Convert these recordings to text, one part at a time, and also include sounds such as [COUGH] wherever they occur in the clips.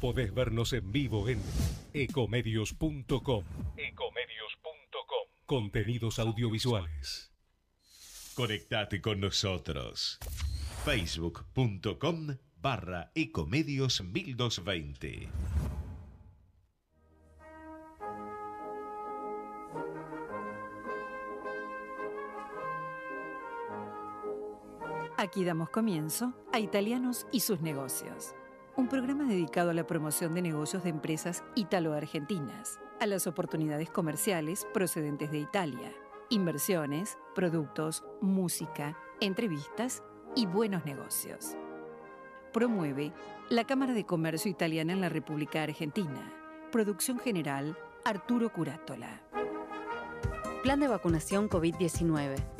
Podés vernos en vivo en ecomedios.com. Ecomedios.com. Contenidos audiovisuales. Conectate con nosotros. Facebook.com barra Ecomedios 1220. Aquí damos comienzo a Italianos y sus negocios, un programa dedicado a la promoción de negocios de empresas italo-argentinas, a las oportunidades comerciales procedentes de Italia, inversiones, productos, música, entrevistas y buenos negocios. Promueve la Cámara de Comercio Italiana en la República Argentina. Producción general Arturo Curátola. Plan de vacunación COVID-19.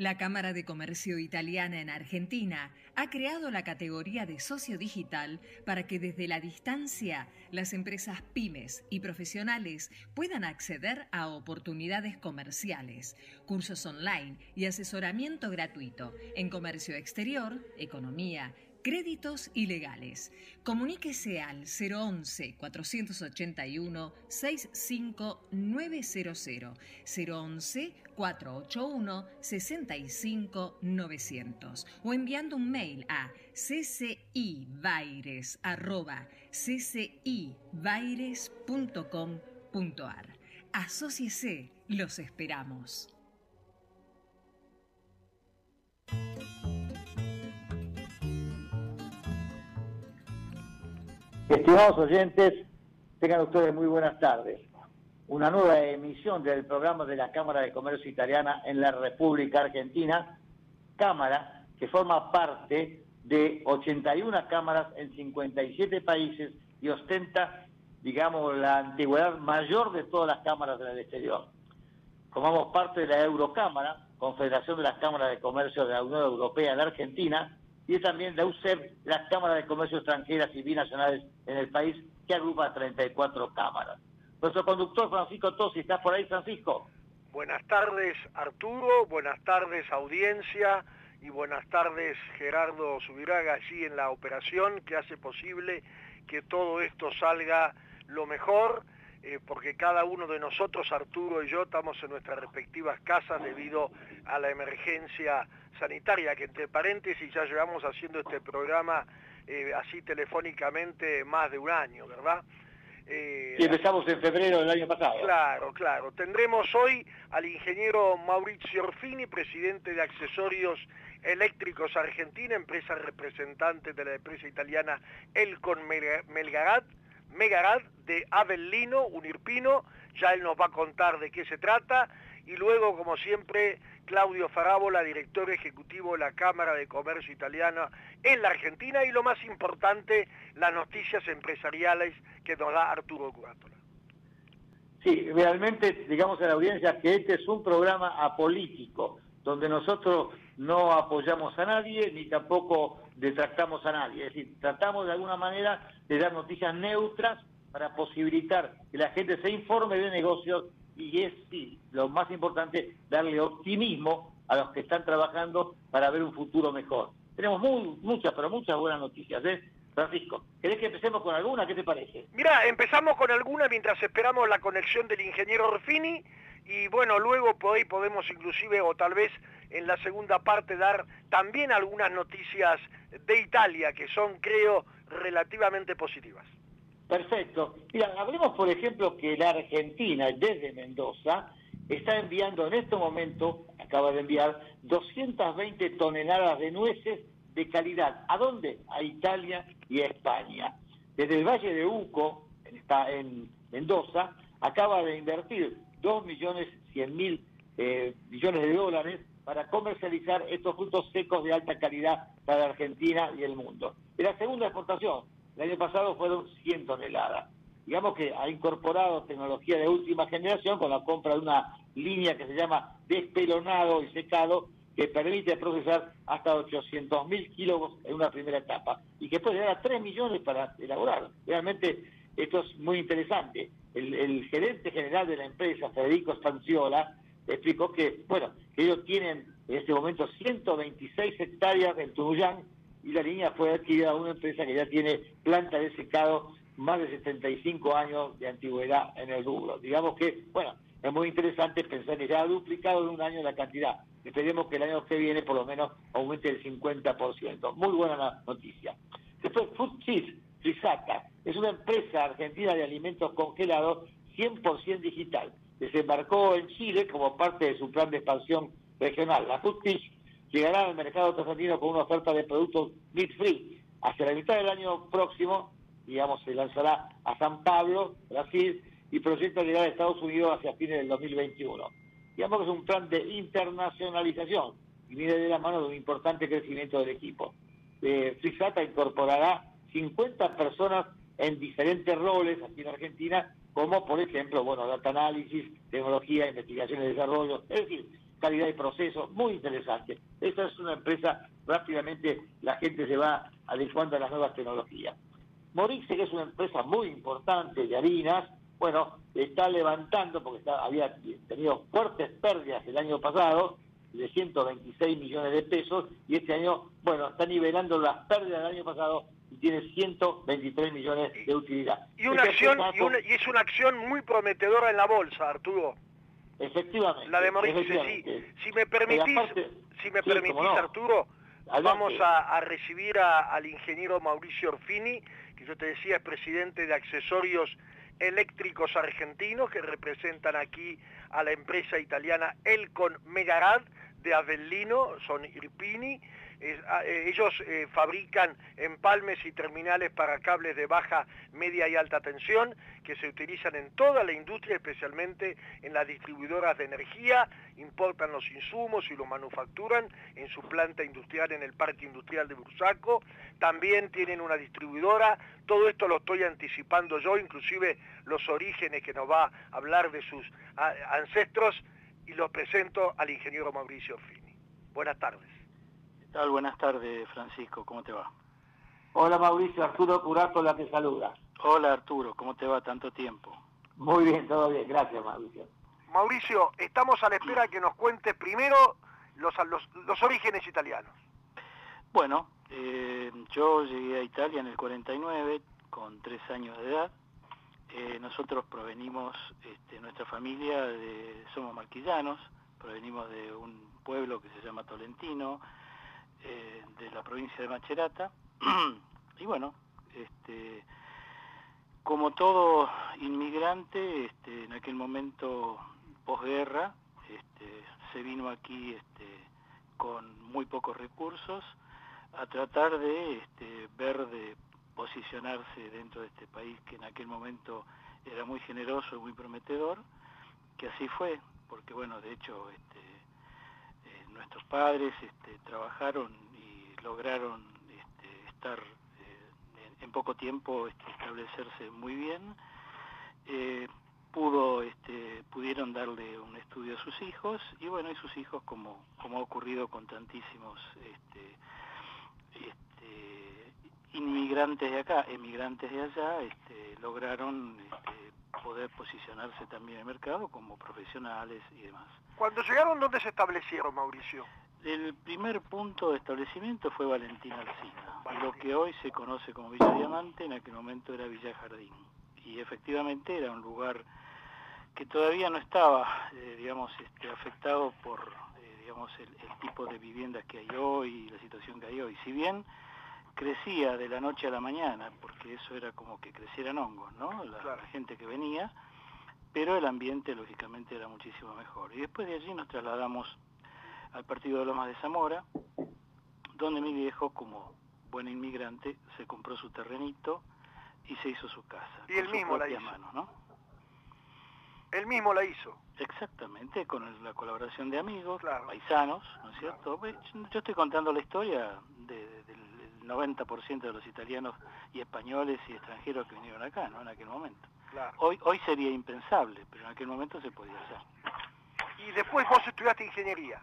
La Cámara de Comercio Italiana en Argentina ha creado la categoría de socio digital para que desde la distancia las empresas pymes y profesionales puedan acceder a oportunidades comerciales, cursos online y asesoramiento gratuito en comercio exterior, economía, Créditos ilegales. Comuníquese al 011-481-65900, 011-481-65900 o enviando un mail a ccibaires.ccibaires.com.ar. Asociese, los esperamos. Estimados oyentes, tengan ustedes muy buenas tardes. Una nueva emisión del programa de la Cámara de Comercio Italiana en la República Argentina, Cámara que forma parte de 81 cámaras en 57 países y ostenta, digamos, la antigüedad mayor de todas las cámaras del exterior. Formamos parte de la Eurocámara, Confederación de las Cámaras de Comercio de la Unión Europea en Argentina, y también la UCEP, las cámaras de comercio extranjeras y binacionales en el país, que agrupa 34 cámaras. Nuestro conductor Francisco Tosi, ¿está por ahí Francisco? Buenas tardes Arturo, buenas tardes audiencia y buenas tardes Gerardo Subiraga allí en la operación que hace posible que todo esto salga lo mejor, eh, porque cada uno de nosotros, Arturo y yo, estamos en nuestras respectivas casas debido a la emergencia sanitaria, que entre paréntesis ya llevamos haciendo este programa eh, así telefónicamente más de un año, ¿verdad? Eh, y empezamos en febrero del año pasado. Claro, claro. Tendremos hoy al ingeniero Maurizio Orfini, presidente de Accesorios Eléctricos Argentina, empresa representante de la empresa italiana Elcon Melgarad, Megarad de Avellino, Unirpino, ya él nos va a contar de qué se trata, y luego, como siempre, Claudio Farabola, director ejecutivo de la Cámara de Comercio Italiana en la Argentina. Y lo más importante, las noticias empresariales que nos da Arturo Curátola. Sí, realmente digamos a la audiencia que este es un programa apolítico, donde nosotros no apoyamos a nadie ni tampoco detractamos a nadie. Es decir, tratamos de alguna manera de dar noticias neutras para posibilitar que la gente se informe de negocios y es, lo más importante, darle optimismo a los que están trabajando para ver un futuro mejor. Tenemos muchas, pero muchas buenas noticias, ¿eh? Francisco, ¿querés que empecemos con alguna? ¿Qué te parece? Mira, empezamos con alguna mientras esperamos la conexión del ingeniero Orfini y bueno, luego por ahí podemos inclusive o tal vez en la segunda parte dar también algunas noticias de Italia que son creo relativamente positivas. Perfecto. Mira, hablemos por ejemplo que la Argentina, desde Mendoza, está enviando en este momento, acaba de enviar, 220 toneladas de nueces de calidad. ¿A dónde? A Italia y a España. Desde el Valle de Uco, está en Mendoza, acaba de invertir 2 millones 100 mil eh, millones de dólares para comercializar estos frutos secos de alta calidad para Argentina y el mundo. Es la segunda exportación el año pasado fueron 100 toneladas. Digamos que ha incorporado tecnología de última generación con la compra de una línea que se llama despelonado y secado, que permite procesar hasta 800.000 kilos en una primera etapa y que puede llegar a 3 millones para elaborar. Realmente esto es muy interesante. El, gerente general de la empresa, Federico Stanciola, explicó que, bueno, que ellos tienen en este momento 126 hectáreas en Tunuyán y la línea fue adquirida a una empresa que ya tiene planta de secado más de 75 años de antigüedad en el rubro. Digamos que, bueno, es muy interesante pensar que ya ha duplicado en un año la cantidad. Esperemos que el año que viene por lo menos aumente el 50%. Muy buena noticia. Después, Food Cheese, es una empresa argentina de alimentos congelados 100% digital. Desembarcó en Chile como parte de su plan de expansión regional. La Food Cheese llegará al mercado argentino con una oferta de productos meat free. Hacia la mitad del año próximo digamos, se lanzará a San Pablo, Brasil, y proyecta llegar a Estados Unidos hacia fines del 2021. Digamos que es un plan de internacionalización y viene de la mano de un importante crecimiento del equipo. Eh, Frisata incorporará 50 personas en diferentes roles aquí en Argentina, como por ejemplo, bueno, data análisis, tecnología, investigación y desarrollo, es decir, calidad de proceso, muy interesante. Esta es una empresa, rápidamente la gente se va adecuando a las nuevas tecnologías. Morixe, que es una empresa muy importante de harinas, bueno, está levantando, porque había tenido fuertes pérdidas el año pasado, de 126 millones de pesos, y este año, bueno, está nivelando las pérdidas del año pasado y tiene 123 millones de utilidad. Y, una acción, y, es una acción muy prometedora en la bolsa, Arturo. Efectivamente. La de Morixe, sí. Si me permitís, si me permitís Arturo, vamos a, recibir al ingeniero Mauricio Orfini, que yo te decía es presidente de Accesorios Eléctricos Argentinos, que representan aquí a la empresa italiana Elcon Megarad de Avellino, son Irpini, ellos eh, fabrican empalmes y terminales para cables de baja, media y alta tensión que se utilizan en toda la industria, especialmente en las distribuidoras de energía, importan los insumos y los manufacturan en su planta industrial en el Parque Industrial de Bursaco, también tienen una distribuidora, todo esto lo estoy anticipando yo, inclusive los orígenes que nos va a hablar de sus ancestros y los presento al ingeniero Mauricio Fini. Buenas tardes tal? Buenas tardes, Francisco. ¿Cómo te va? Hola, Mauricio. Arturo Curato la que saluda. Hola, Arturo. ¿Cómo te va tanto tiempo? Muy bien, todo bien. Gracias, Mauricio. Mauricio, estamos a la espera que nos cuente primero los, los, orígenes italianos. Bueno, eh, yo llegué a Italia en el 49 con tres años de edad. Eh, nosotros provenimos, este, nuestra familia, de, somos marquillanos, provenimos de un pueblo que se llama Tolentino, eh, de la provincia de Macerata. [CLEARS THROAT] y bueno, este, como todo inmigrante, este, en aquel momento posguerra, este, se vino aquí este, con muy pocos recursos a tratar de este, ver de posicionarse dentro de este país que en aquel momento era muy generoso y muy prometedor, que así fue, porque bueno, de hecho este, nuestros padres este, trabajaron y lograron este, estar eh, en, poco tiempo este, establecerse muy bien. Eh, pudo, este, pudieron darle un estudio a sus hijos y bueno, y sus hijos, como, como ha ocurrido con tantísimos este, inmigrantes de acá, emigrantes de allá, lograron poder posicionarse también en el mercado como profesionales y demás. Cuando llegaron, ¿dónde se establecieron, Mauricio? El primer punto de establecimiento fue Valentín Alcina, lo que hoy se conoce como Villa Diamante, en aquel momento era Villa Jardín. Y efectivamente era un lugar que todavía no estaba, eh, digamos, este, afectado por, eh, digamos, el, tipo de viviendas que hay hoy y la situación que hay hoy. Si bien crecía de la noche a la mañana, porque eso era como que crecieran hongos, ¿no? la gente que venía, pero el ambiente lógicamente era muchísimo mejor. Y después de allí nos trasladamos al partido de Lomas de Zamora, donde mi viejo, como buen inmigrante, se compró su terrenito y se hizo su casa. Y él mismo la hizo. Mano, ¿no? Él mismo la hizo. Exactamente, con la colaboración de amigos, paisanos, ¿no es cierto? Yo estoy contando la historia del 90% de los italianos y españoles y extranjeros que vinieron acá, ¿no? En aquel momento. Hoy, hoy sería impensable, pero en aquel momento se podía hacer. Y después vos estudiaste ingeniería.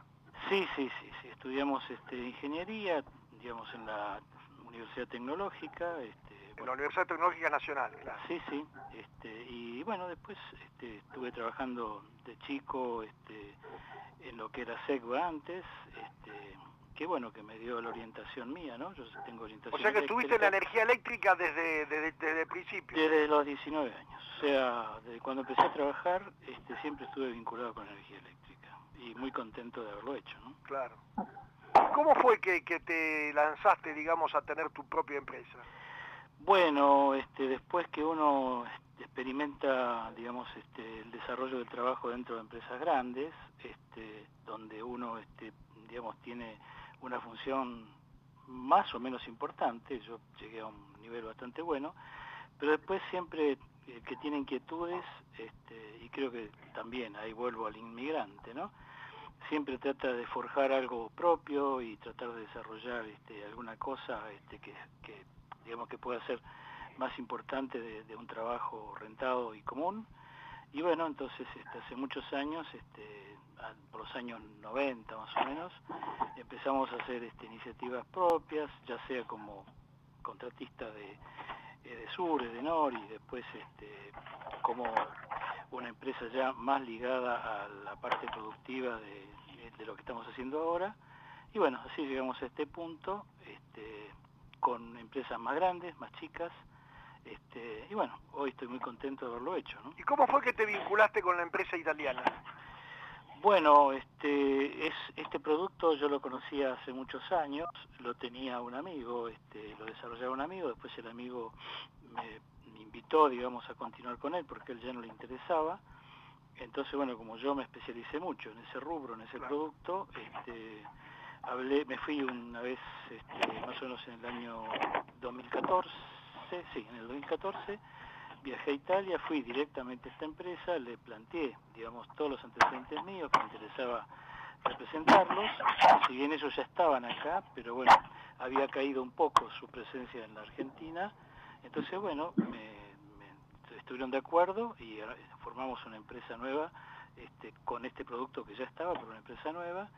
Sí, sí, sí, sí. Estudiamos este, ingeniería, digamos, en la Universidad Tecnológica. Este, en la Universidad Tecnológica Nacional, claro. Sí, sí. Este, y bueno, después este, estuve trabajando de chico este, en lo que era SECBA antes, este, que bueno, que me dio la orientación mía, ¿no? Yo tengo orientación O sea que estuviste en la energía eléctrica desde, desde, desde el principio. Desde los 19 años. O sea, desde cuando empecé a trabajar, este, siempre estuve vinculado con la energía eléctrica. Y muy contento de haberlo hecho, ¿no? Claro. ¿Cómo fue que, que te lanzaste, digamos, a tener tu propia empresa? Bueno, este, después que uno experimenta, digamos, este, el desarrollo del trabajo dentro de empresas grandes, este, donde uno, este, digamos, tiene una función más o menos importante, yo llegué a un nivel bastante bueno, pero después siempre eh, que tiene inquietudes, este, y creo que también ahí vuelvo al inmigrante, ¿no? Siempre trata de forjar algo propio y tratar de desarrollar este, alguna cosa este, que, digamos que pueda ser más importante de, un trabajo rentado y común. Y bueno, entonces hace muchos años, este, por los años 90 más o menos, empezamos a hacer este, iniciativas propias, ya sea como contratista de, eh, de Sur, de Nor y después este, como una empresa ya más ligada a la parte productiva de, de, lo que estamos haciendo ahora. Y bueno, así llegamos a este punto, este, con empresas más grandes, más chicas, este, y bueno, hoy estoy muy contento de haberlo hecho. ¿no? ¿Y cómo fue que te vinculaste con la empresa italiana? Bueno, este, es, este producto yo lo conocía hace muchos años, lo tenía un amigo, este, lo desarrollaba un amigo, después el amigo me, me invitó, digamos, a continuar con él porque él ya no le interesaba. Entonces, bueno, como yo me especialicé mucho en ese rubro, en ese claro. producto, este, hablé, me fui una vez, este, más o menos en el año 2014, sí, en el 2014, viajé a Italia, fui directamente a esta empresa, le planteé, digamos, todos los antecedentes míos, que me interesaba representarlos, si bien ellos ya estaban acá, pero bueno, había caído un poco su presencia en la Argentina, entonces bueno, me, me estuvieron de acuerdo y formamos una empresa nueva este, con este producto que ya estaba, pero una empresa nueva,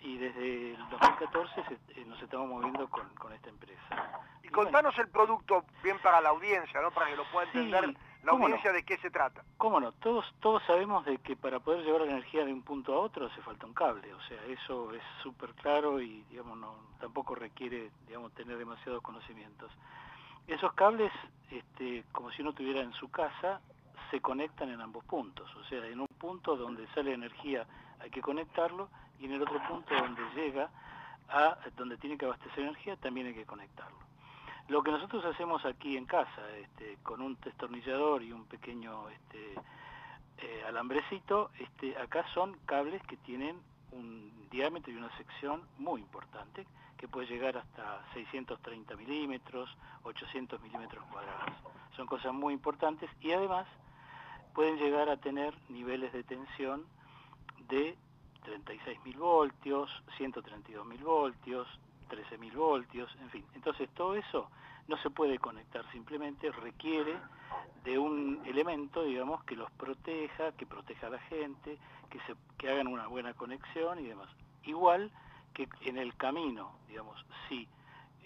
y desde el 2014 se, eh, nos estamos moviendo con, con esta empresa. Y contanos bueno, el producto bien para la audiencia, ¿no? Para que lo pueda entender sí, la audiencia no? de qué se trata. ¿Cómo no? Todos, todos sabemos de que para poder llevar la energía de un punto a otro hace falta un cable, o sea, eso es súper claro y digamos no, tampoco requiere digamos tener demasiados conocimientos. Esos cables, este, como si uno tuviera en su casa, se conectan en ambos puntos, o sea, en un punto donde sale energía hay que conectarlo y en el otro punto donde llega a donde tiene que abastecer energía también hay que conectarlo. Lo que nosotros hacemos aquí en casa, este, con un destornillador y un pequeño este, eh, alambrecito, este, acá son cables que tienen un diámetro y una sección muy importante, que puede llegar hasta 630 milímetros, 800 milímetros cuadrados. Son cosas muy importantes y además pueden llegar a tener niveles de tensión de 36.000 voltios, 132.000 voltios, 13.000 voltios, en fin. Entonces todo eso no se puede conectar, simplemente requiere de un elemento, digamos, que los proteja, que proteja a la gente, que, se, hagan una buena conexión y demás. Igual que en el camino, digamos, si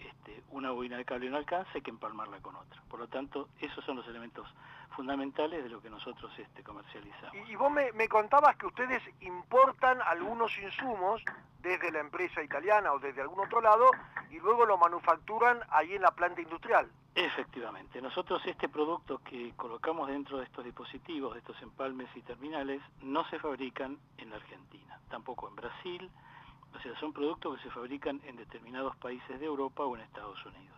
este, una bobina de cable no alcanza, hay que empalmarla con otra. Por lo tanto, esos son los elementos fundamentales de lo que nosotros este, comercializamos. Y, y vos me, me, contabas que ustedes importan algunos insumos desde la empresa italiana o desde algún otro lado y luego lo manufacturan ahí en la planta industrial. Efectivamente. Nosotros este producto que colocamos dentro de estos dispositivos, de estos empalmes y terminales, no se fabrican en la Argentina, tampoco en Brasil, o sea, son productos que se fabrican en determinados países de Europa o en Estados Unidos,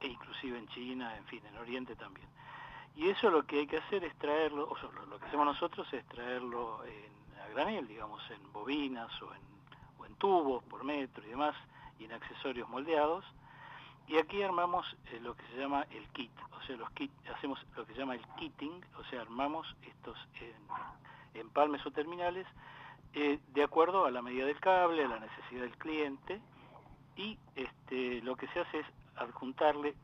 e inclusive en China, en fin, en Oriente también. Y eso lo que hay que hacer es traerlo, o sea, lo que hacemos nosotros es traerlo a granel, digamos, en bobinas o en, tubos por metro y demás, y en accesorios moldeados. Y aquí armamos eh, lo que se llama el kit, o sea, los kit, hacemos lo que se llama el kitting, o sea, armamos estos empalmes o terminales eh, de acuerdo a la medida del cable, a la necesidad del cliente, y este, lo que se hace es adjuntarle,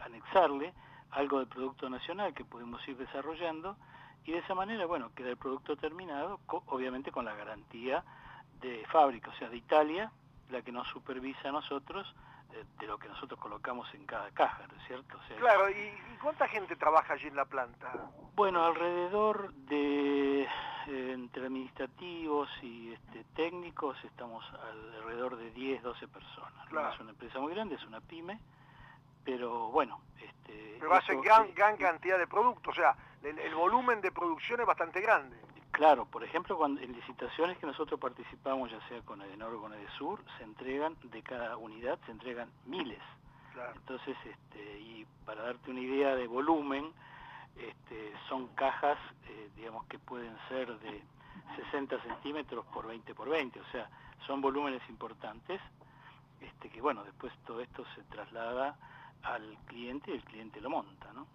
anexarle algo del producto nacional que podemos ir desarrollando, y de esa manera, bueno, queda el producto terminado, obviamente con la garantía de fábrica, o sea, de Italia, la que nos supervisa a nosotros de lo que nosotros colocamos en cada caja, ¿no es cierto? claro, ¿y, cuánta gente trabaja allí en la planta? Bueno, alrededor de, eh, entre administrativos y este, técnicos, estamos alrededor de 10, 12 personas. No es una empresa muy grande, es una pyme, pero bueno... Este, pero hacen gran, gran cantidad de productos, o sea, el volumen de producción es bastante grande. Claro, por ejemplo, cuando en licitaciones que nosotros participamos, ya sea con Edenor o con Edesur, se entregan, de cada unidad se entregan miles. Entonces, este, y para darte una idea de volumen, este, son cajas, eh, digamos, que pueden ser de 60 centímetros por 20 por 20, o sea, son volúmenes importantes, este, que bueno, después todo esto se traslada al cliente y el cliente lo monta, ¿no?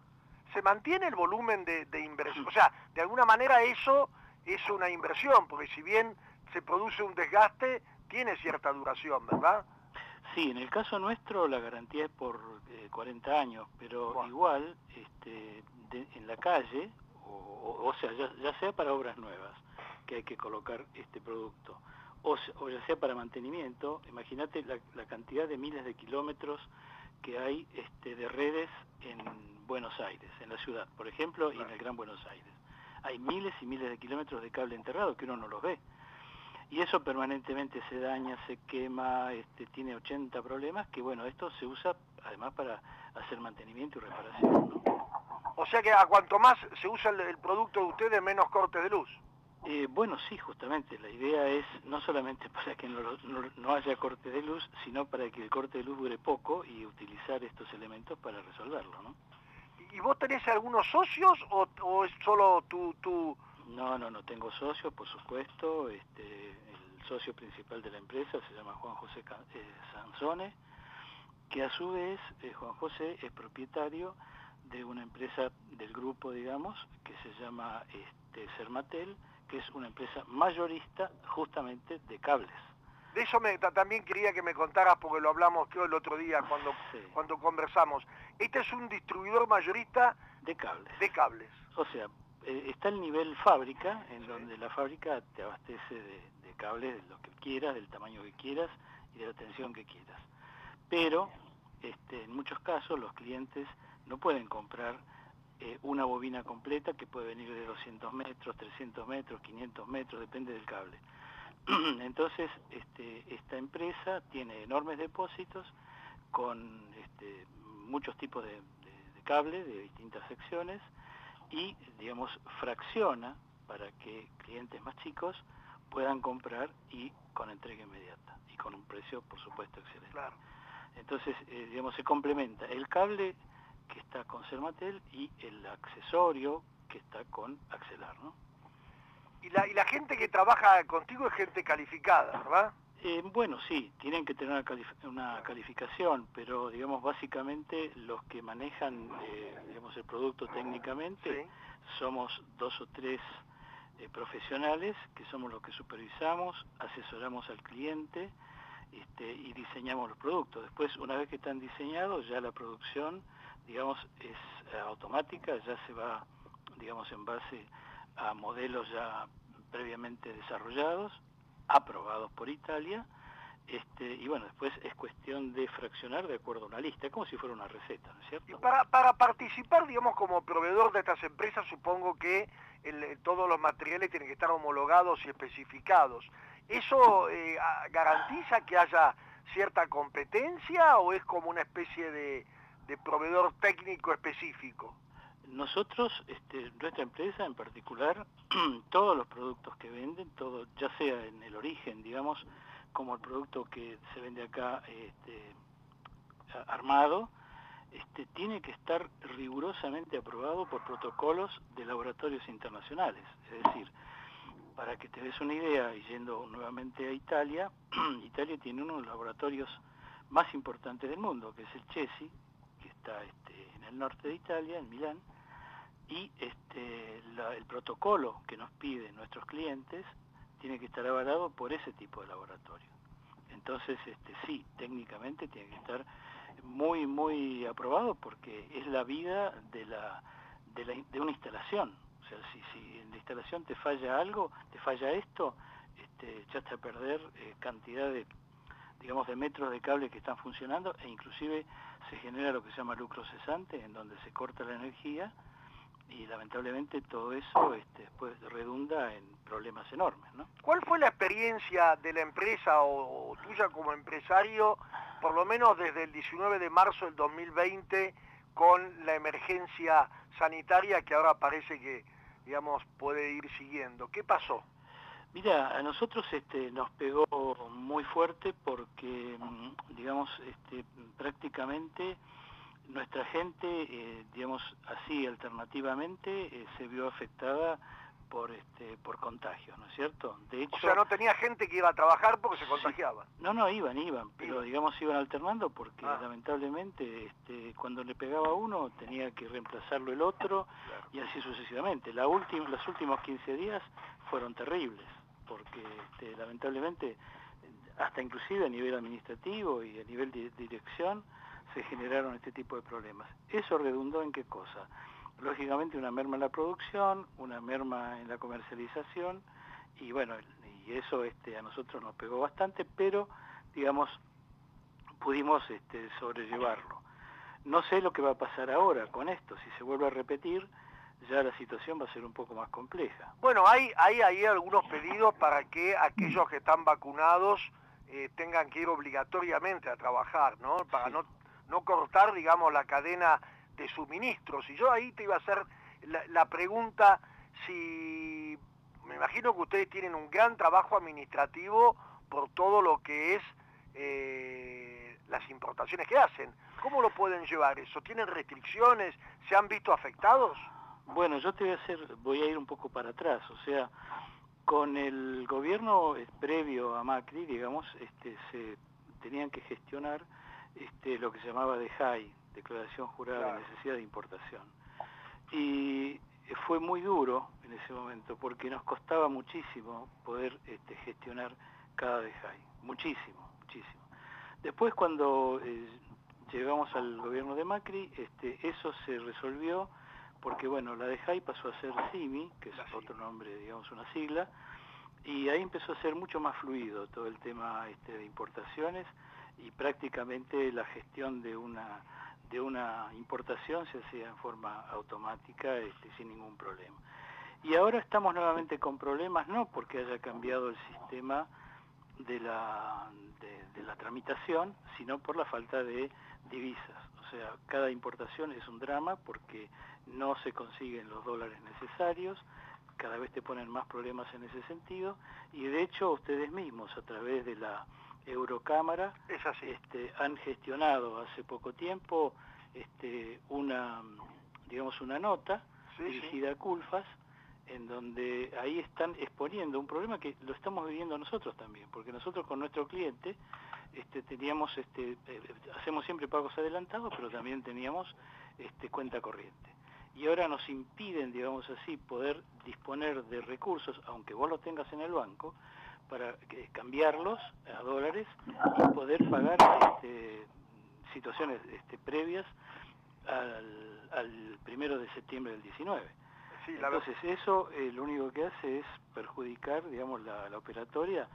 Se mantiene el volumen de, de inversión, o sea, de alguna manera eso es una inversión, porque si bien se produce un desgaste, tiene cierta duración, ¿verdad? Sí, en el caso nuestro la garantía es por 40 eh, años, pero igual este, en la calle, o, sea, ya, sea para obras nuevas, que hay que colocar este producto, o, ya sea para mantenimiento, imagínate la, cantidad de miles de kilómetros que hay este, de redes en Buenos Aires, en la ciudad, por ejemplo, y en el Gran Buenos Aires hay miles y miles de kilómetros de cable enterrado que uno no los ve. Y eso permanentemente se daña, se quema, este, tiene 80 problemas, que bueno, esto se usa además para hacer mantenimiento y reparación. O sea que a cuanto más se usa el, producto de ustedes, menos corte de luz. Eh, bueno, sí, justamente. La idea es no solamente [LAUGHS] para que no, no, haya corte de luz, sino para que el corte de luz dure poco y utilizar estos elementos para resolverlo, ¿no? ¿Y vos tenés algunos socios o, es solo tu? No, no, no tengo socios, por supuesto. Este, el socio principal de la empresa se llama Juan José eh, Sansone, que a su vez eh, Juan José es propietario de una empresa del grupo, digamos, que se llama este, Sermatel, que es una empresa mayorista justamente de cables. De eso me, también quería que me contaras, porque lo hablamos creo el otro día cuando, cuando conversamos. Este es un distribuidor mayorista de cables. De cables. O sea, eh, está el nivel fábrica, en donde la fábrica te abastece de, cables de lo que quieras, del tamaño que quieras y de la tensión que quieras. Pero este, en muchos casos los clientes no pueden comprar eh, una bobina completa que puede venir de 200 metros, 300 metros, 500 metros, depende del cable. [CLEARS THROAT] Entonces, este, esta empresa tiene enormes depósitos con este, muchos tipos de, cable de distintas secciones y, digamos, fracciona para que clientes más chicos puedan comprar y con entrega inmediata y con un precio, por supuesto, excelente. Entonces, eh, digamos, se complementa el cable que está con Sermatel y el accesorio que está con Axelar, ¿no? Y la, y la gente que trabaja contigo es gente calificada, ¿verdad? Eh, bueno, sí, tienen que tener una, calificación, pero digamos básicamente los que manejan eh, digamos, el producto técnicamente somos dos o tres eh, profesionales que somos los que supervisamos, asesoramos al cliente este, y diseñamos los productos. Después, una vez que están diseñados, ya la producción, digamos, es automática, ya se va, digamos, en base a modelos ya previamente desarrollados, aprobados por Italia, este, y bueno, después es cuestión de fraccionar de acuerdo a una lista, como si fuera una receta, ¿no es cierto? Y para, para participar, digamos, como proveedor de estas empresas, supongo que todos los materiales tienen que estar homologados y especificados. ¿Eso eh, garantiza que haya cierta competencia o es como una especie de proveedor técnico específico? Nosotros, este, nuestra empresa en particular, [CLEARS THROAT] todos los productos que venden, todo, ya sea en el origen, digamos, como el producto que se vende acá este, armado, este, tiene que estar rigurosamente aprobado por protocolos de laboratorios internacionales. Es decir, para que te des una idea, y yendo nuevamente a Italia, [CLEARS THROAT] Italia tiene uno de los laboratorios más importantes del mundo, que es el CESI, que está en el norte de Italia, en Milán, y este, el protocolo que nos piden nuestros clientes tiene que estar avalado por ese tipo de laboratorio. Entonces, este, sí, técnicamente tiene que estar muy, muy aprobado porque es la vida de, la, de, una instalación. O sea, si, si en la instalación te falla algo, te falla esto, este, echaste a perder eh, cantidad de, digamos, de metros de cable que están funcionando e inclusive se genera lo que se llama lucro cesante, en donde se corta la energía y lamentablemente todo eso este, después redunda en problemas enormes. ¿no? ¿Cuál fue la experiencia de la empresa o, tuya como empresario, por lo menos desde el 19 de marzo del 2020, con la emergencia sanitaria que ahora parece que digamos, puede ir siguiendo? ¿Qué pasó? Mira, a nosotros este, nos pegó muy fuerte porque, mm, digamos, este, prácticamente nuestra gente, eh, digamos así, alternativamente, eh, se vio afectada por este por contagio, ¿no es cierto? De hecho, o sea, no tenía gente que iba a trabajar porque se contagiaba. No, no, iban, iban, pero digamos iban alternando porque ah. lamentablemente este, cuando le pegaba uno tenía que reemplazarlo el otro y así sucesivamente. La última, los últimos 15 días fueron terribles porque este, lamentablemente hasta inclusive a nivel administrativo y a nivel de dirección se generaron este tipo de problemas. ¿Eso redundó en qué cosa? Lógicamente una merma en la producción, una merma en la comercialización y bueno, y eso este, a nosotros nos pegó bastante, pero digamos pudimos este, sobrellevarlo. No sé lo que va a pasar ahora con esto, si se vuelve a repetir, ya la situación va a ser un poco más compleja. Bueno, hay, hay ahí algunos pedidos para que aquellos que están vacunados eh, tengan que ir obligatoriamente a trabajar, ¿no? Para no no cortar, digamos, la cadena de suministros. Y yo ahí te iba a hacer la, pregunta si, me imagino que ustedes tienen un gran trabajo administrativo por todo lo que es eh, las importaciones que hacen. ¿Cómo lo pueden llevar eso? ¿Tienen restricciones? ¿Se han visto afectados? Bueno, yo te voy a hacer, voy a ir un poco para atrás, o sea, con el gobierno eh, previo a Macri, digamos, este, se tenían que gestionar este, lo que se llamaba DEJAI, Declaración Jurada de Necesidad de Importación. Y fue muy duro en ese momento porque nos costaba muchísimo poder este, gestionar cada DEJAI, muchísimo, muchísimo. Después cuando eh, llegamos al gobierno de Macri, este, eso se resolvió porque bueno, la DEJAI pasó a ser CIMI, que es otro nombre, digamos una sigla, y ahí empezó a ser mucho más fluido todo el tema este, de importaciones, y prácticamente la gestión de una de una importación se hacía en forma automática este, sin ningún problema. Y ahora estamos nuevamente con problemas, no porque haya cambiado el sistema de la, de, la tramitación, sino por la falta de divisas. O sea, cada importación es un drama porque no se consiguen los dólares necesarios, cada vez te ponen más problemas en ese sentido, y de hecho ustedes mismos a través de la Eurocámara Este, han gestionado hace poco tiempo este, una, digamos, una nota dirigida a Culfas, en donde ahí están exponiendo un problema que lo estamos viviendo nosotros también, porque nosotros con nuestro cliente este, teníamos, este, eh, hacemos siempre pagos adelantados, pero también teníamos este, cuenta corriente. Y ahora nos impiden, digamos así, poder disponer de recursos, aunque vos los tengas en el banco, para cambiarlos a dólares y poder pagar este, situaciones este, previas al, primero de septiembre del 19. Entonces eso eh, lo único que hace es perjudicar, digamos, la, operatoria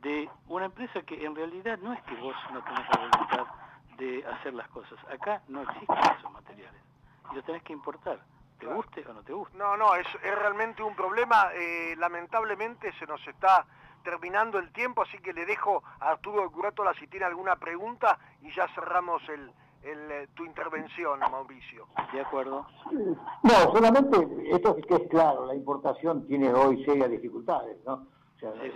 de una empresa que en realidad no es que vos no tenés la voluntad de hacer las cosas. Acá no existen esos materiales y los tenés que importar. ¿Te guste o no te guste? No, no, es, es realmente un problema. Eh, lamentablemente se nos está terminando el tiempo, así que le dejo a Arturo Curatola si tiene alguna pregunta y ya cerramos el, eh, tu intervención, Mauricio. De acuerdo. No, solamente esto es que es claro, la importación tiene hoy serias dificultades, ¿no?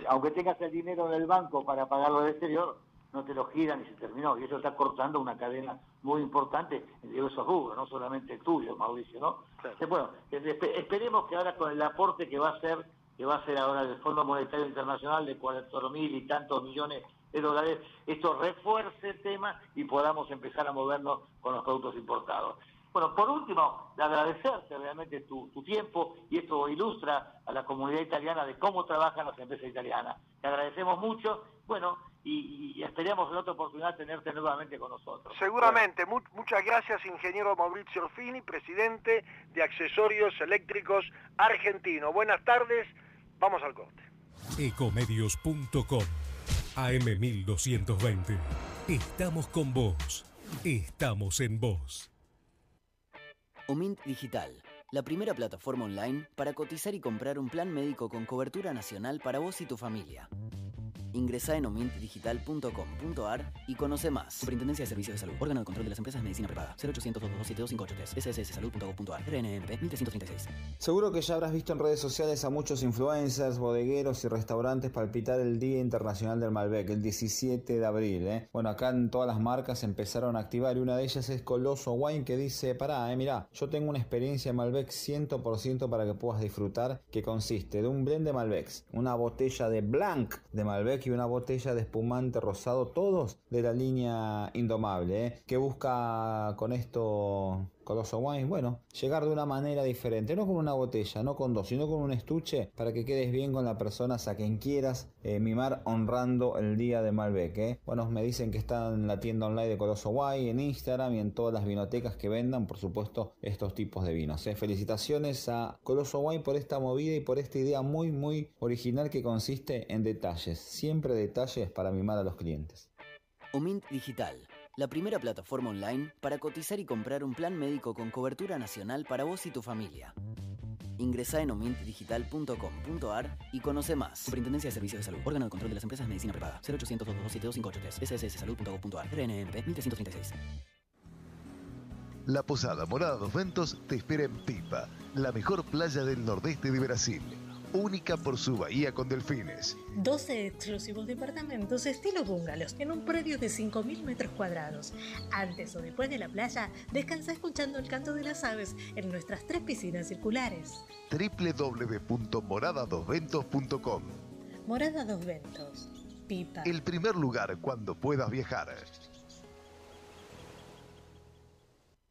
aunque tengas el dinero en el banco para pagarlo del exterior, no te lo giran y se terminó. Y eso está cortando una cadena muy importante de esos rubros, no solamente el tuyo, Mauricio, ¿no? Bueno, esperemos que ahora con el aporte que va a hacer que va a ser ahora el Fondo Monetario Internacional de 4 mil y tantos millones de dólares, esto refuerce el tema y podamos empezar a movernos con los productos importados. Bueno, por último, agradecerte realmente tu, tiempo y esto ilustra a la comunidad italiana de cómo trabajan las empresas italianas. Te agradecemos mucho, bueno, y, esperemos en otra oportunidad tenerte nuevamente con nosotros. Seguramente. muchas gracias, ingeniero Maurizio Orfini, presidente de Accesorios Eléctricos Argentino. Buenas tardes. Vamos al corte. Ecomedios.com AM1220. Estamos con vos. Estamos en vos. Omint Digital, la primera plataforma online para cotizar y comprar un plan médico con cobertura nacional para vos y tu familia. Ingresa en omintdigital.com.ar y conoce más. Superintendencia de Servicios de Salud. Órgano de Control de las Empresas de Medicina Privada. 0800 227 sssalud.gov.ar. RNMP 1336. Seguro que ya habrás visto en redes sociales a muchos influencers, bodegueros y restaurantes palpitar el Día Internacional del Malbec, el 17 de abril. ¿eh? Bueno, acá en todas las marcas empezaron a activar y una de ellas es Coloso Wine que dice, pará, eh, mirá, yo tengo una experiencia de Malbec 100% para que puedas disfrutar que consiste de un blend de Malbecs, una botella de Blanc de Malbec una botella de espumante rosado, todos de la línea Indomable, ¿eh? que busca con esto Coloso Wine, bueno, llegar de una manera diferente, no con una botella, no con dos, sino con un estuche para que quedes bien con la persona a quien quieras eh, mimar honrando el día de Malbec. ¿eh? Bueno, me dicen que está en la tienda online de Coloso Wine, en Instagram y en todas las vinotecas que vendan, por supuesto, estos tipos de vinos. ¿eh? Felicitaciones a Coloso Wine por esta movida y por esta idea muy, muy original que consiste en detalles, siempre detalles para mimar a los clientes. Omint Digital la primera plataforma online para cotizar y comprar un plan médico con cobertura nacional para vos y tu familia. Ingresa en omintdigital.com.ar y conoce más. Superintendencia de Servicios de Salud. Órgano de Control de las Empresas de Medicina Privada. 0800 227 sssalud.gov.ar. RNMP 1336. La Posada Morada Dos Ventos te espera en Pipa, la mejor playa del nordeste de Brasil única por su bahía con delfines. 12 exclusivos departamentos estilo bungalows en un predio de 5.000 metros cuadrados. Antes o después de la playa, descansa escuchando el canto de las aves en nuestras tres piscinas circulares. www.moradadosventos.com Morada Dos Ventos. Pipa. El primer lugar cuando puedas viajar.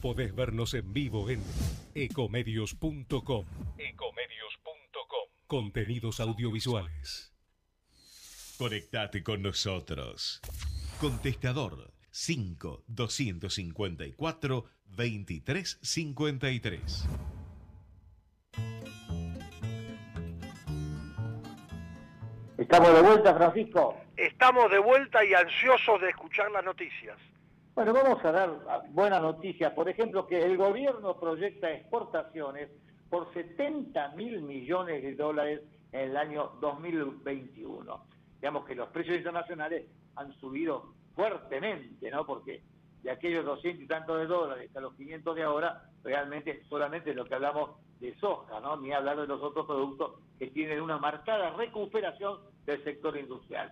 Podés vernos en vivo en ecomedios.com. Ecomedios.com. Contenidos audiovisuales. Conectate con nosotros. Contestador 5 254 2353. Estamos de vuelta, Francisco. Estamos de vuelta y ansiosos de escuchar las noticias. Bueno, vamos a dar buenas noticias. Por ejemplo, que el gobierno proyecta exportaciones por 70 mil millones de dólares en el año 2021. Digamos que los precios internacionales han subido fuertemente, ¿no? Porque de aquellos 200 y tantos de dólares a los 500 de ahora, realmente solamente lo que hablamos de soja, ¿no? Ni hablar de los otros productos que tienen una marcada recuperación del sector industrial.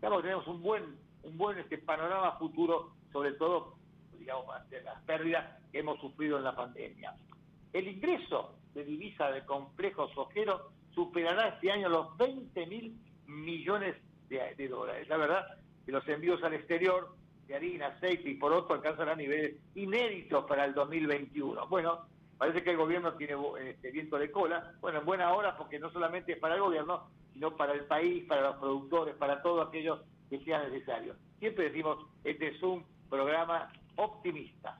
Digamos que tenemos un buen, un buen este panorama futuro sobre todo, digamos, de las pérdidas que hemos sufrido en la pandemia. El ingreso de divisa de complejos ojeros superará este año los 20 mil millones de, dólares. La verdad que los envíos al exterior de harina, aceite y por otro alcanzarán niveles inéditos para el 2021. Bueno, parece que el gobierno tiene este, viento de cola. Bueno, en buena hora porque no solamente es para el gobierno, sino para el país, para los productores, para todos aquellos que sean necesarios. Siempre decimos, este es un programa optimista.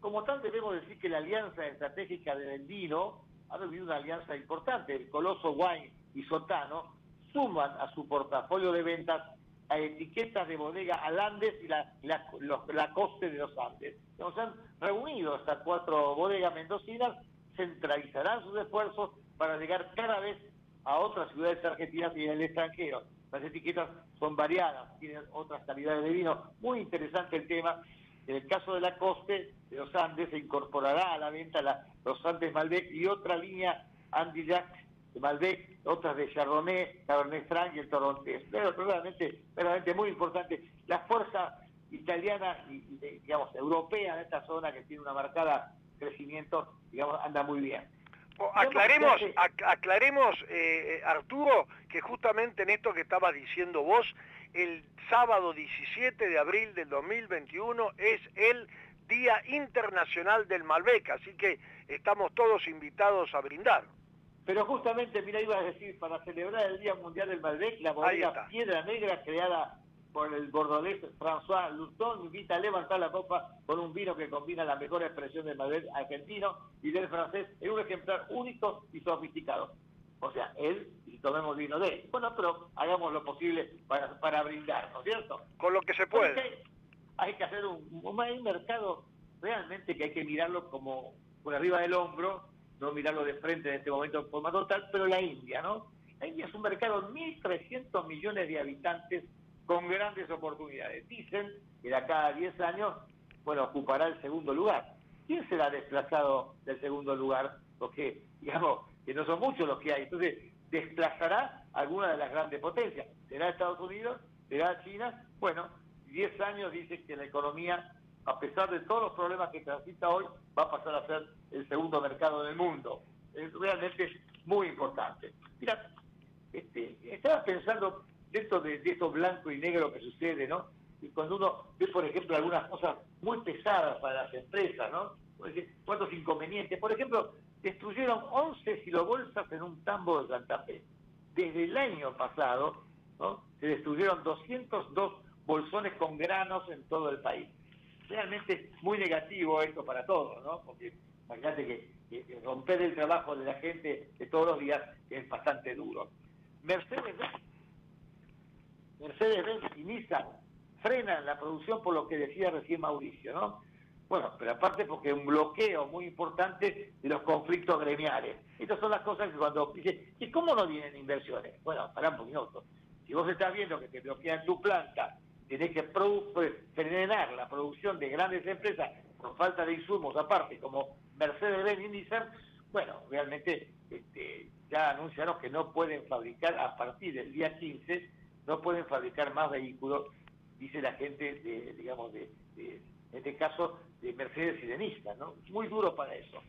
Como tal, debemos decir que la alianza estratégica del vino ha vivido una alianza importante. El Coloso Wine y Sotano suman a su portafolio de ventas a etiquetas de bodega Alandes y la, la, Coste de los Andes. Nos han reunido estas cuatro bodegas mendocinas, centralizarán sus esfuerzos para llegar cada vez a otras ciudades argentinas y en el extranjero. Las etiquetas son variadas, tienen otras calidades de vino. Muy interesante el tema. En el caso de la Coste de los Andes se incorporará a la venta los Andes Malbec y otra línea Andillac de Malbec, otras de Chardonnay, Cabernet Franc y el Torontés. Pero realmente, realmente muy importante. La fuerza italiana y, digamos, europea en esta zona que tiene una marcada crecimiento, digamos, anda muy bien. Aclaremos, aclaremos eh, Arturo, que justamente en esto que estabas diciendo vos, el sábado 17 de abril del 2021 es el Día Internacional del Malbec, así que estamos todos invitados a brindar. Pero justamente, mira, iba a decir, para celebrar el Día Mundial del Malbec, la bodega Piedra Negra, creada por el bordolés François Luston, invita a levantar la copa con un vino que combina la mejor expresión del Malbec argentino y del francés en un ejemplar único y sofisticado. O sea, él, y tomemos vino de él. Bueno, pero hagamos lo posible para, para brindar, ¿no es cierto? Con lo que se puede. hay que hacer un, un mercado realmente que hay que mirarlo como por arriba del hombro, no mirarlo de frente en este momento en forma total, pero la India, ¿no? La India es un mercado de 1.300 millones de habitantes con grandes oportunidades. Dicen que de acá a 10 años, bueno, ocupará el segundo lugar. ¿Quién será desplazado del segundo lugar? Porque, digamos, que no son muchos los que hay. Entonces, desplazará alguna de las grandes potencias. ¿Será Estados Unidos? ¿Será China? Bueno, 10 años dice que la economía a pesar de todos los problemas que transita hoy, va a pasar a ser el segundo mercado del mundo. Es realmente muy importante. Mira, este, estaba pensando dentro de, de esto blanco y negro que sucede, ¿no? Y cuando uno ve, por ejemplo, algunas cosas muy pesadas para las empresas, ¿no? ¿Cuántos inconvenientes? Por ejemplo, destruyeron 11 silobolsas en un tambo de Santa Fe. Desde el año pasado, ¿no? Se destruyeron 202 bolsones con granos en todo el país realmente muy negativo esto para todos, ¿no? Porque imagínate que, romper el trabajo de la gente de todos los días es bastante duro. Mercedes-Benz Mercedes y Nissan frenan la producción por lo que decía recién Mauricio, ¿no? Bueno, pero aparte porque un bloqueo muy importante de los conflictos gremiales. Estas son las cosas que cuando dice, ¿y cómo no vienen inversiones? Bueno, para un minuto. Si vos estás viendo que te bloquean tu planta tiene que pues, frenar la producción de grandes empresas con falta de insumos aparte, como Mercedes-Benz y Nissan, bueno, realmente este, ya anunciaron que no pueden fabricar a partir del día 15, no pueden fabricar más vehículos, dice la gente de, digamos, de, en este caso, de Mercedes y de ¿no? Muy duro para eso.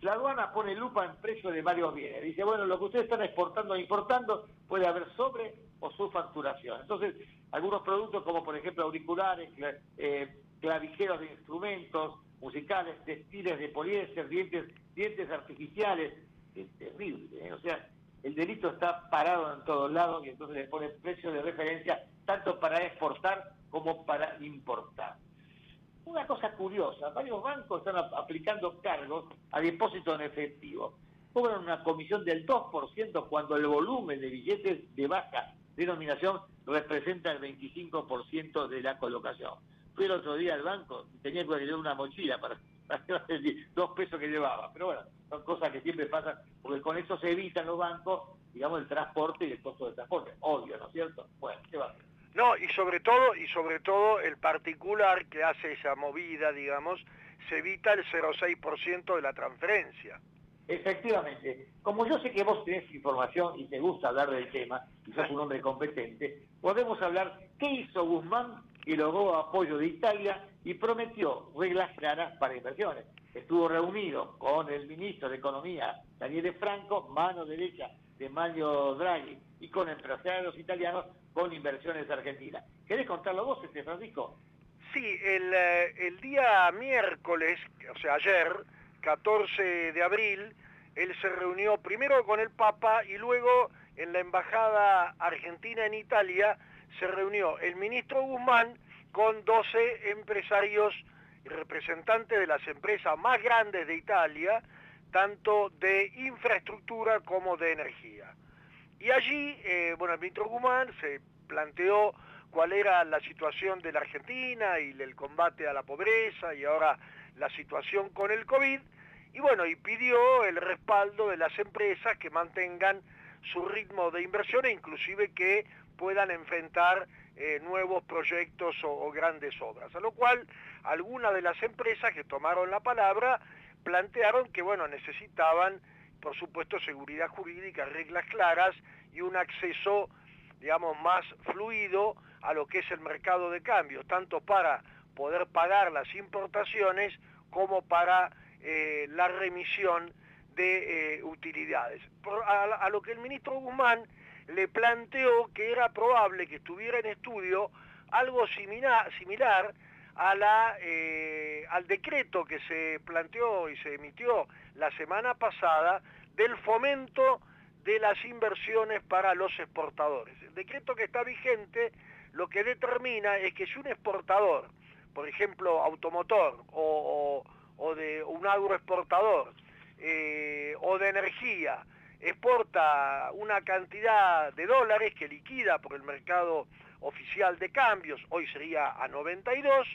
La aduana pone lupa en precio de varios bienes. Dice, bueno, lo que ustedes están exportando e importando puede haber sobre o su facturación. Entonces, algunos productos como por ejemplo auriculares, eh, clavijeros de instrumentos musicales, textiles de poliéster, dientes, dientes artificiales, es terrible. ¿eh? O sea, el delito está parado en todos lados y entonces le pone precio de referencia tanto para exportar como para importar. Una cosa curiosa, varios bancos están aplicando cargos a depósitos en efectivo. Cobran una comisión del 2% cuando el volumen de billetes de baja denominación representa el 25% de la colocación. Fui el otro día al banco y tenía que llevar una mochila para [LAUGHS] dos pesos que llevaba. Pero bueno, son cosas que siempre pasan, porque con eso se evitan los bancos, digamos, el transporte y el costo del transporte. Obvio, ¿no es cierto? Bueno, ¿qué va a hacer? No, y sobre todo, y sobre todo el particular que hace esa movida, digamos, se evita el 0,6% de la transferencia. Efectivamente, como yo sé que vos tenés información y te gusta hablar del tema, y sos un hombre competente, podemos hablar qué hizo Guzmán y logró apoyo de Italia y prometió reglas claras para inversiones. Estuvo reunido con el ministro de Economía, Daniele Franco, mano derecha de Mario Draghi, y con empresarios italianos con inversiones argentinas. ¿Querés contarlo vos, este Francisco? Sí, el, eh, el día miércoles, o sea, ayer, 14 de abril, él se reunió primero con el Papa y luego en la Embajada Argentina en Italia se reunió el ministro Guzmán con 12 empresarios representantes de las empresas más grandes de Italia, tanto de infraestructura como de energía. Y allí, eh, bueno, el ministro Guzmán se planteó cuál era la situación de la Argentina y el combate a la pobreza y ahora la situación con el COVID y bueno, y pidió el respaldo de las empresas que mantengan su ritmo de inversión e inclusive que puedan enfrentar eh, nuevos proyectos o, grandes obras. A lo cual algunas de las empresas que tomaron la palabra plantearon que bueno, necesitaban por supuesto seguridad jurídica, reglas claras y un acceso digamos más fluido a lo que es el mercado de cambio, tanto para poder pagar las importaciones como para eh, la remisión de eh, utilidades. a, lo que el ministro Guzmán le planteó que era probable que estuviera en estudio algo similar, similar a la, eh, al decreto que se planteó y se emitió la semana pasada del fomento de las inversiones para los exportadores. El decreto que está vigente lo que determina es que si un exportador, por ejemplo automotor o, de un agroexportador eh, o de energía, exporta una cantidad de dólares que liquida por el mercado oficial de cambios, hoy sería a 92,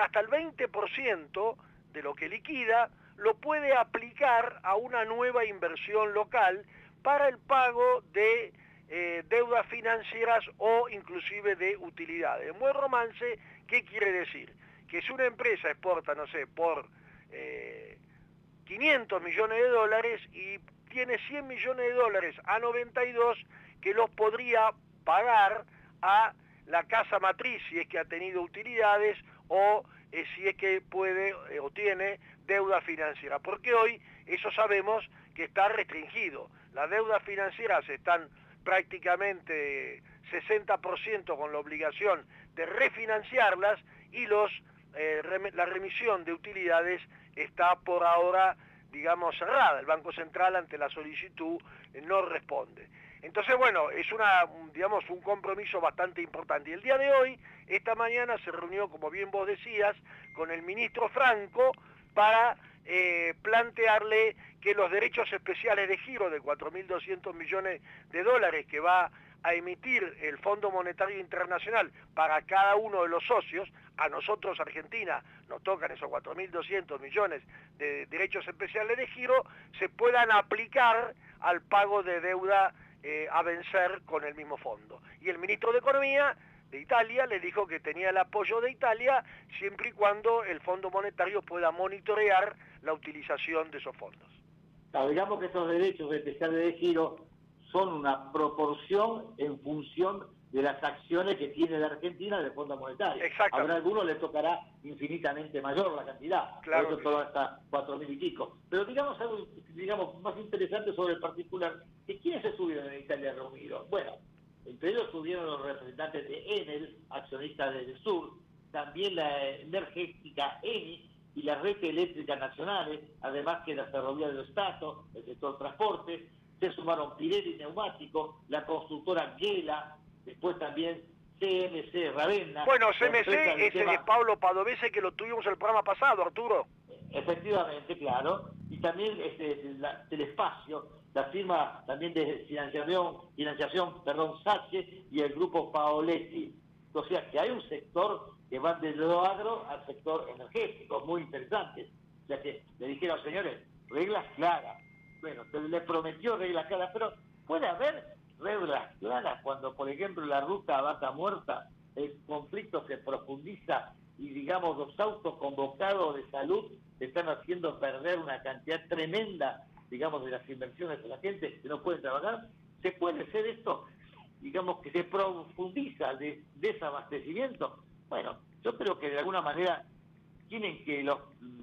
hasta el 20% de lo que liquida lo puede aplicar a una nueva inversión local para el pago de eh, deudas financieras o inclusive de utilidades. En buen romance, ¿qué quiere decir? Que si una empresa exporta, no sé, por 500 eh, millones de dólares y tiene 100 millones de dólares a 92 que los podría pagar a la casa matriz si es que ha tenido utilidades o eh, si es que puede eh, o tiene deuda financiera. Porque hoy eso sabemos que está restringido. Las deudas financieras están prácticamente 60% con la obligación de refinanciarlas y los, eh, la remisión de utilidades está por ahora, digamos, cerrada. El Banco Central ante la solicitud no responde. Entonces, bueno, es una, digamos, un compromiso bastante importante. Y el día de hoy, esta mañana se reunió, como bien vos decías, con el ministro Franco para eh, plantearle que los derechos especiales de giro de 4.200 millones de dólares que va a emitir el Fondo Monetario Internacional para cada uno de los socios, a nosotros Argentina nos tocan esos 4.200 millones de derechos especiales de giro, se puedan aplicar al pago de deuda eh, a vencer con el mismo fondo. Y el ministro de Economía de Italia le dijo que tenía el apoyo de Italia siempre y cuando el Fondo Monetario pueda monitorear la utilización de esos fondos. digamos que estos derechos especiales de giro son una proporción en función de las acciones que tiene la Argentina del Fondo Monetario. Exacto. Habrá algunos les tocará infinitamente mayor la cantidad, claro por eso todo hasta cuatro mil y pico. Pero digamos algo digamos, más interesante sobre el particular, que quiénes se subieron en Italia reunidos. Bueno, entre ellos subieron los representantes de Enel, accionistas del Sur, también la energética ENI y la red eléctrica nacionales, además que la ferrovía del Estado, el sector transporte, se sumaron Pirelli Neumático, la constructora Gela, después también CMC Ravenna. Bueno, CMC es el de Pablo Padovese que lo tuvimos el programa pasado, Arturo. Efectivamente, claro. Y también este, el espacio, la firma también de financiación, financiación perdón, Sache y el grupo Paoletti. O sea que hay un sector que va desde lo agro al sector energético, muy interesante. O sea que le dijeron, señores, reglas claras. Bueno, se le prometió reglas claras, pero puede haber reglas claras cuando, por ejemplo, la ruta Vaca Muerta, el conflicto se profundiza y, digamos, los autos convocados de salud están haciendo perder una cantidad tremenda, digamos, de las inversiones de la gente que no pueden trabajar, se puede hacer esto, digamos, que se profundiza de desabastecimiento. Bueno, yo creo que de alguna manera tienen que, los,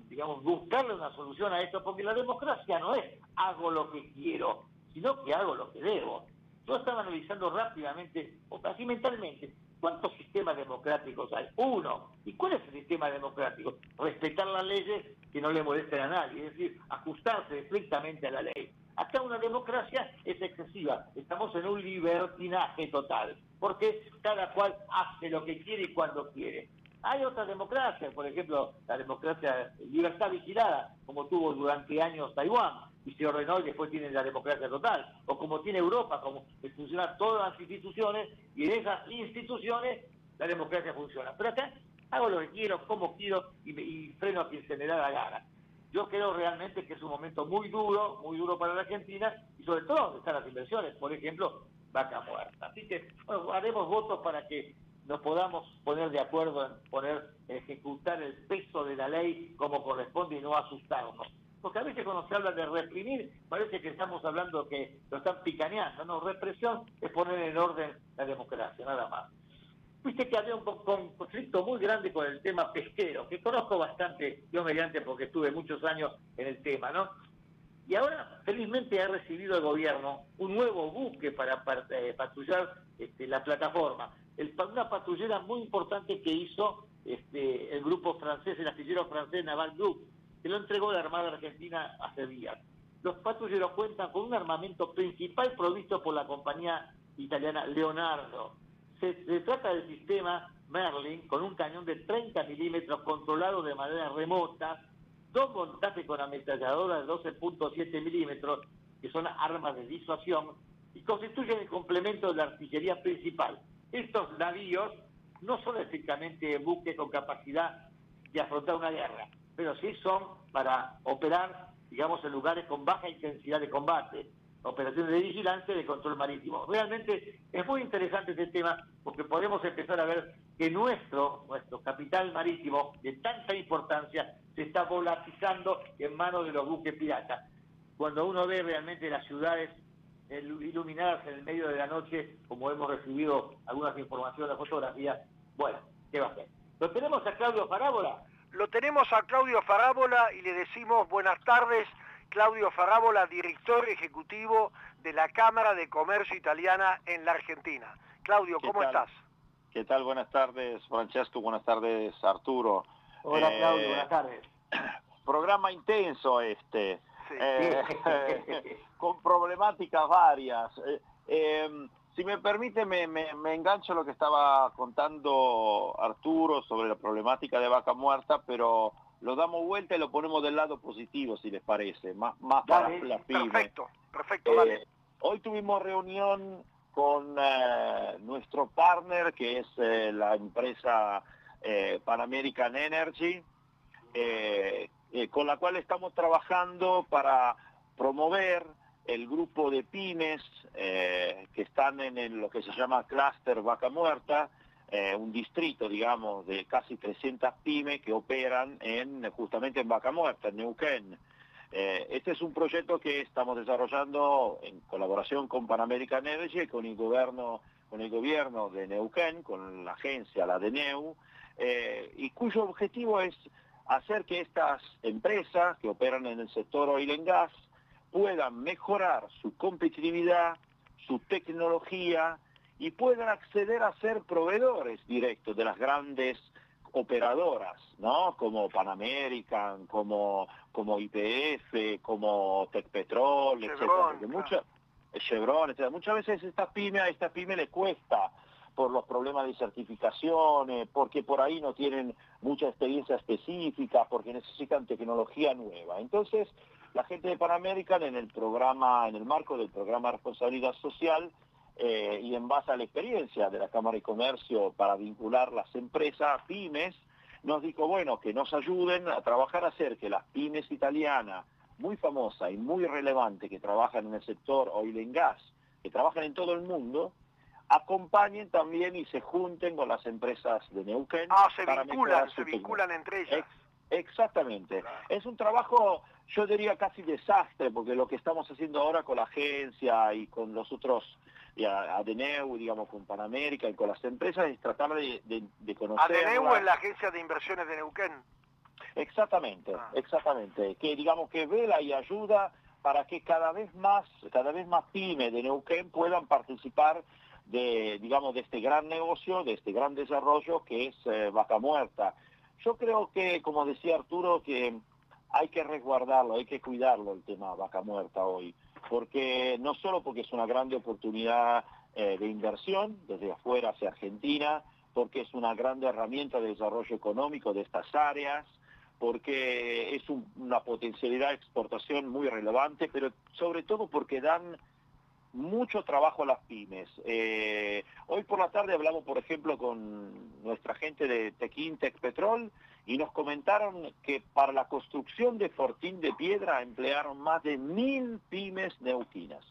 digamos, buscarle una solución a esto, porque la democracia no es hago lo que quiero, sino que hago lo que debo. Yo estaba analizando rápidamente, o casi mentalmente, ¿cuántos sistemas democráticos hay? Uno. ¿Y cuál es el sistema democrático? Respetar las leyes que no le molesten a nadie, es decir, ajustarse estrictamente a la ley. Acá una democracia es excesiva, estamos en un libertinaje total, porque cada cual hace lo que quiere y cuando quiere. Hay otras democracias, por ejemplo, la democracia libertad vigilada, como tuvo durante años Taiwán, y se ordenó y después tiene la democracia total, o como tiene Europa, como funcionan todas las instituciones, y en esas instituciones la democracia funciona. Pero acá hago lo que quiero, como quiero, y, freno a quien se me da la gana. Yo creo realmente que es un momento muy duro, muy duro para la Argentina, y sobre todo donde están las inversiones, por ejemplo, vaca muerta. Así que, haremos votos para que nos podamos poner de acuerdo en poner, ejecutar el peso de la ley como corresponde y no asustarnos porque a veces cuando se habla de reprimir, parece que estamos hablando que lo están picaneando, no, represión es poner en orden la democracia, nada más. Viste que había un, conflicto muy grande con el tema pesquero, que conozco bastante, yo mediante porque estuve muchos años en el tema, ¿no? Y ahora, felizmente, ha recibido el gobierno un nuevo buque para, eh, patrullar este, la plataforma. una patrullera muy importante que hizo este, el grupo francés, el astillero francés Naval Group, que lo entregó la Armada Argentina hace días. Los patrulleros cuentan con un armamento principal provisto por la compañía italiana Leonardo. Se, trata del sistema Merlin con un cañón de 30 milímetros controlado de manera remota dos montajes con ametralladoras de 12.7 milímetros, que son armas de disuasión, y constituyen el complemento de la artillería principal. Estos navíos no son estrictamente buques con capacidad de afrontar una guerra, pero sí son para operar, digamos, en lugares con baja intensidad de combate, operaciones de vigilancia y de control marítimo. Realmente es muy interesante este tema porque podemos empezar a ver que nuestro, nuestro capital marítimo de tanta importancia se está volatilizando en manos de los buques piratas. Cuando uno ve realmente las ciudades iluminadas en el medio de la noche, como hemos recibido algunas informaciones fotografías, bueno, ¿qué va a hacer? ¿Lo tenemos a Claudio Farábola? Lo tenemos a Claudio Farábola y le decimos buenas tardes Claudio Ferrábola, director ejecutivo de la Cámara de Comercio Italiana en la Argentina. Claudio, ¿cómo estás? ¿Qué tal? Buenas tardes, Francesco. Buenas tardes, Arturo. Hola, Claudio. Buenas tardes. [CLEARS THROAT] Programa intenso este, eh, [LAUGHS] con problemáticas varias. Eh, em, si me permite, me, me, me, engancho lo que estaba contando Arturo sobre la problemática de vaca muerta, pero lo damos vuelta y lo ponemos del lado positivo, si les parece, más, más para las pymes. Perfecto, perfecto, eh, Hoy tuvimos reunión con eh, nuestro partner, que es eh, la empresa Pan American Energy, con la cual estamos trabajando para promover el grupo de pymes que están en lo que se llama Cluster Vaca Muerta, eh, un distrito, digamos, de casi 300 pymes que operan en, justamente en Vaca Muerta, en Neuquén. Eh, este es un proyecto que estamos desarrollando en colaboración con Pan American Energy y con el gobierno, con el gobierno de Neuquén, con la agencia, la DENEU, eh, y cuyo objetivo es hacer que estas empresas que operan en el sector oil and gas puedan mejorar su competitividad, su tecnología, y puedan acceder a ser proveedores directos de las grandes operadoras, ¿no? Como Pan American, como, como IPF, como Tecpetrol, Chevron, etc. Mucha, Chevron, etc. Muchas veces esta pyme, a esta pyme le cuesta por los problemas de certificaciones, porque por ahí no tienen mucha experiencia específica, porque necesitan tecnología nueva. Entonces, la gente de Pan American en el programa, en el marco del programa de responsabilidad social, eh, y en base a la experiencia de la Cámara de Comercio para vincular las empresas, pymes, nos dijo, bueno, que nos ayuden a trabajar a hacer que las pymes italianas, muy famosas y muy relevantes, que trabajan en el sector oil and gas, que trabajan en todo el mundo, acompañen también y se junten con las empresas de Neuquén. Ah, se vinculan, se vinculan entre ellas. exactamente. Es un trabajo, yo diría casi desastre, porque lo que estamos haciendo ahora con la agencia y con los otros y a, Adeneu, digamos, con Panamérica y con las empresas, es tratar de, de, conocer... Adeneu es la agencia de inversiones de Neuquén. Exactamente, ah. exactamente. Que digamos que vela y ayuda para que cada vez más, cada vez más pymes de Neuquén puedan participar de, digamos, de este gran negocio, de este gran desarrollo que es eh, Vaca Muerta. Yo creo que, como decía Arturo, que hay que resguardarlo, hay que cuidarlo el tema Vaca Muerta hoy porque no solo porque es una grande oportunidad eh, de inversión desde afuera hacia Argentina, porque es una grande herramienta de desarrollo económico de estas áreas, porque es una potencialidad de exportación muy relevante, pero sobre todo porque dan mucho trabajo a las pymes. Eh, hoy por la tarde hablamos, por ejemplo, con nuestra gente de Tequín Tech Petrol y nos comentaron que para la construcción de Fortín de Piedra emplearon más de mil pymes neuquinas.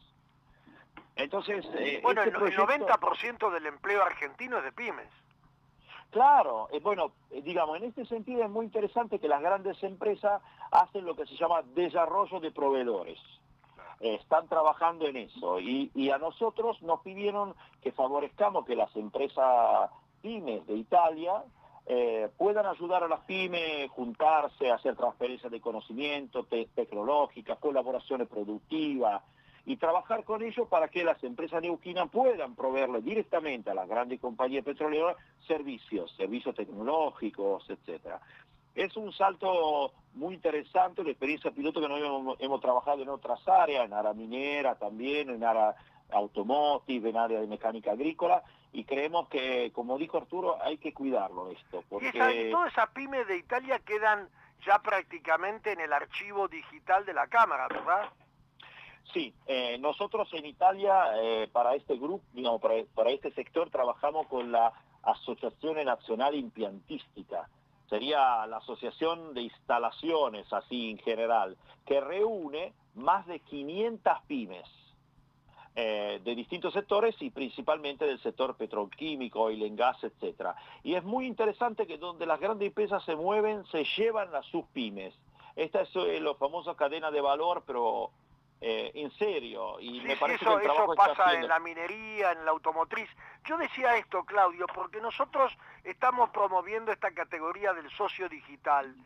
Entonces, eh, bueno, este el, 90% del empleo argentino es de pymes. Claro, eh, bueno, eh, digamos, en este sentido es muy interesante que las grandes empresas hacen lo que se llama desarrollo de proveedores. Están trabajando en eso y, a nosotros nos pidieron que favorezcamos que las empresas pymes de Italia eh, puedan ayudar a las pymes, juntarse, hacer transferencias de conocimiento tecnológicas, colaboraciones productivas y trabajar con ellos para que las empresas neuquinas puedan proveerle directamente a las grandes compañías petroleras servicios, servicios tecnológicos, etcétera. Es un salto muy interesante, una experiencia piloto que no hemos, trabajado en otras áreas, en área minera también, en área automotive, en área de mecánica agrícola, y creemos que, como dijo Arturo, hay que cuidarlo esto. Porque... Y, todas esas pymes de Italia quedan ya prácticamente en el archivo digital de la Cámara, ¿verdad? Sí, eh, nosotros en Italia, eh, para este grupo, digamos, para, para, este sector, trabajamos con la Asociación Nacional Impiantística, sería la Asociación de Instalaciones, así en general, que reúne más de 500 pymes eh, de distintos sectores y principalmente del sector petroquímico, y en gas, etc. Y es muy interesante que donde las grandes empresas se mueven, se llevan a sus pymes. Esta es eh, la famosa cadena de valor, pero eh, en serio. Y me parece eso, que el eso pasa en la minería, en la automotriz. Yo decía esto, Claudio, porque nosotros estamos promoviendo esta categoría del socio digital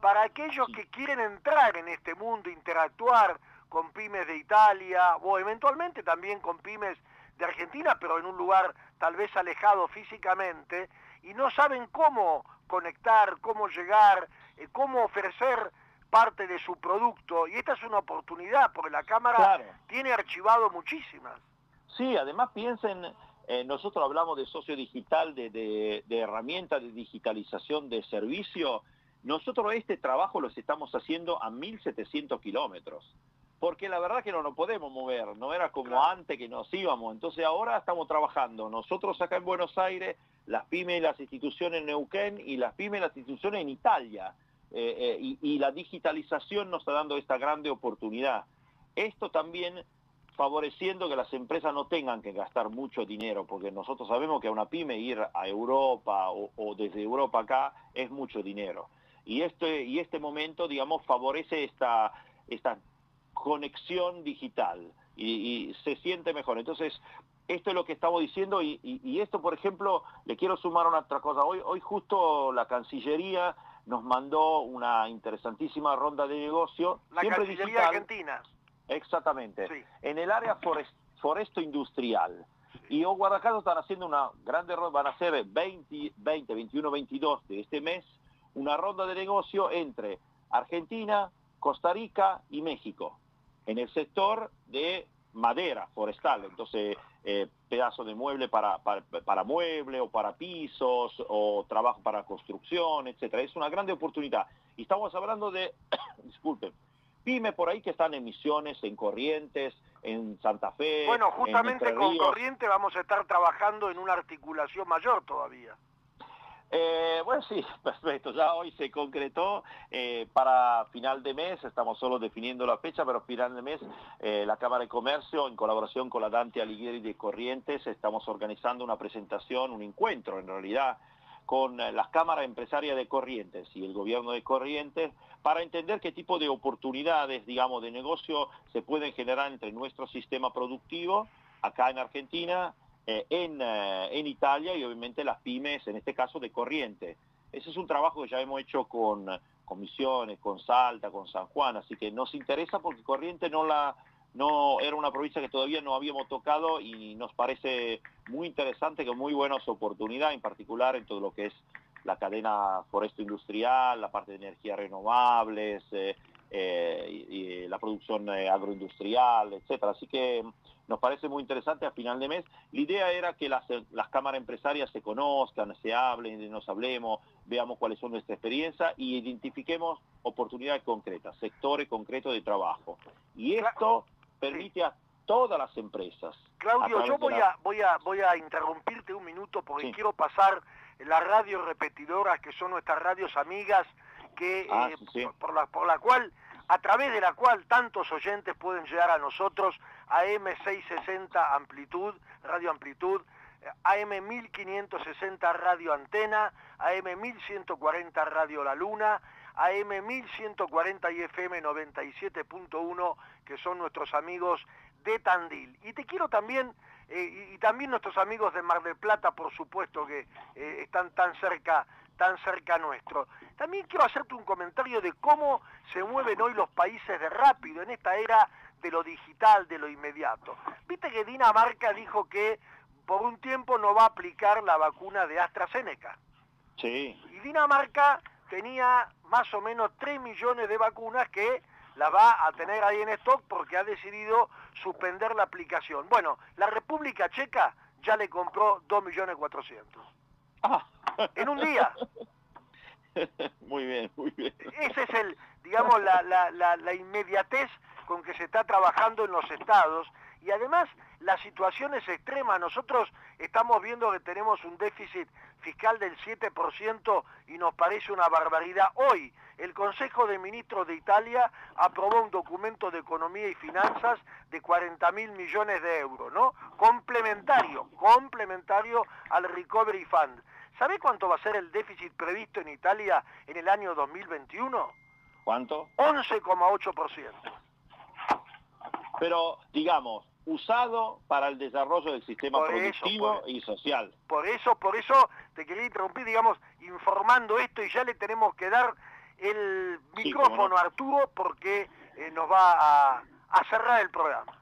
para aquellos que quieren entrar en este mundo, interactuar con pymes de Italia o eventualmente también con pymes de Argentina, pero en un lugar tal vez alejado físicamente, y no saben cómo conectar, cómo llegar, eh, cómo ofrecer parte de su producto y esta es una oportunidad porque la Cámara tiene archivado muchísimas. Sí, además piensen, eh, nosotros hablamos de socio digital, de, de, de herramientas de digitalización de servicio, nosotros este trabajo lo estamos haciendo a 1.700 kilómetros, porque la verdad que no nos podemos mover, no era como antes que nos íbamos, entonces ahora estamos trabajando nosotros acá en Buenos Aires, las pymes y las instituciones en Neuquén y las pymes y las instituciones en Italia, eh, eh, y, la digitalización nos está dando esta grande oportunidad. Esto también favoreciendo que las empresas no tengan que gastar mucho dinero, porque nosotros sabemos que a una pyme ir a Europa o, desde Europa acá es mucho dinero. Y este, y este momento, digamos, favorece esta, esta conexión digital y, se siente mejor. Entonces, esto es lo que estamos diciendo y, y, esto, por ejemplo, le quiero sumar una otra cosa. Hoy, hoy justo la Cancillería nos mandó una interesantísima ronda de negocio. La Cancillería Argentina. Exactamente. En el área foresto industrial. Y hoy Guadalajara están haciendo una grande ronda, van a ser 20, 20, 21, 22 de este mes, una ronda de negocio entre Argentina, Costa Rica y México, en el sector de madera forestal. Entonces, eh, pedazo de mueble para, para, mueble o para pisos o trabajo para construcción, etcétera. Es una grande oportunidad. Y estamos hablando de, [COUGHS] disculpen, pyme por ahí que están en Misiones, en Corrientes, en Santa Fe. Bueno, justamente con Corrientes vamos a estar trabajando en una articulación mayor todavía. Eh, bueno, sí, [LAUGHS] perfecto. Ya hoy se concretó eh, para final de mes, estamos solo definiendo la fecha, pero final de mes eh, la Cámara de Comercio, en colaboración con la Dante Alighieri de Corrientes, estamos organizando una presentación, un encuentro en realidad, con las cámaras empresarias de Corrientes y el gobierno de Corrientes para entender qué tipo de oportunidades, digamos, de negocio se pueden generar entre nuestro sistema productivo acá en Argentina eh, eh, en, Italia y obviamente las pymes, en este caso de Corriente. Ese es un trabajo que ya hemos hecho con, Misiones, con Salta, con San Juan, así que nos interesa porque Corriente no la no era una provincia que todavía no habíamos tocado y nos parece muy interesante, con muy buenas oportunidades, en particular en todo lo que es la cadena foresto industrial, la parte de energías renovables, eh, y, la producción agroindustrial, etcétera. Así que nos parece muy interesante a final de mes. La idea era que las, cámaras empresarias se conozcan, se hablen, nos hablemos, veamos cuáles son nuestra experiencia y identifiquemos oportunidades concretas, sectores concretos de trabajo. Y esto permite a todas las empresas. Claudio, yo voy, a, voy, a, voy a interrumpirte un minuto porque quiero pasar las radios repetidoras que son nuestras radios amigas que ah, eh, Por, la, por la cual a través de la cual tantos oyentes pueden llegar a nosotros, AM660 Amplitud, Radio Amplitud, AM1560 Radio Antena, AM1140 Radio La Luna, AM1140 y FM 97.1, que son nuestros amigos de Tandil. Y te quiero también, eh, y, también nuestros amigos de Mar del Plata, por supuesto, que eh, están tan cerca tan cerca nuestro. También quiero hacerte un comentario de cómo se mueven hoy los países de rápido en esta era de lo digital, de lo inmediato. Viste que Dinamarca dijo que por un tiempo no va a aplicar la vacuna de AstraZeneca. Sí. Y Dinamarca tenía más o menos 3 millones de vacunas que la va a tener ahí en stock porque ha decidido suspender la aplicación. Bueno, la República Checa ya le compró 2 millones 400. Ah. En un día. [LAUGHS] Muy bien, muy bien. Ese es el, digamos, la, la, la, la inmediatez con que se está trabajando en los estados y además la situación es extrema. Nosotros estamos viendo que tenemos un déficit fiscal del 7% y nos parece una barbaridad. Hoy el Consejo de Ministros de Italia aprobó un documento de economía y finanzas de 40 mil millones de euros, ¿no? Complementario, complementario al Recovery Fund. ¿Sabe cuánto va a ser el déficit previsto en Italia en el año 2021? ¿Cuánto? 11,8%. Pero, digamos, usado para el desarrollo del sistema Por eso, productivo por- y social. Por eso, por eso te quería interrumpir, digamos, informando esto y ya le tenemos que dar el Sí, micrófono no. a Arturo porque eh, nos va a, a cerrar el programa.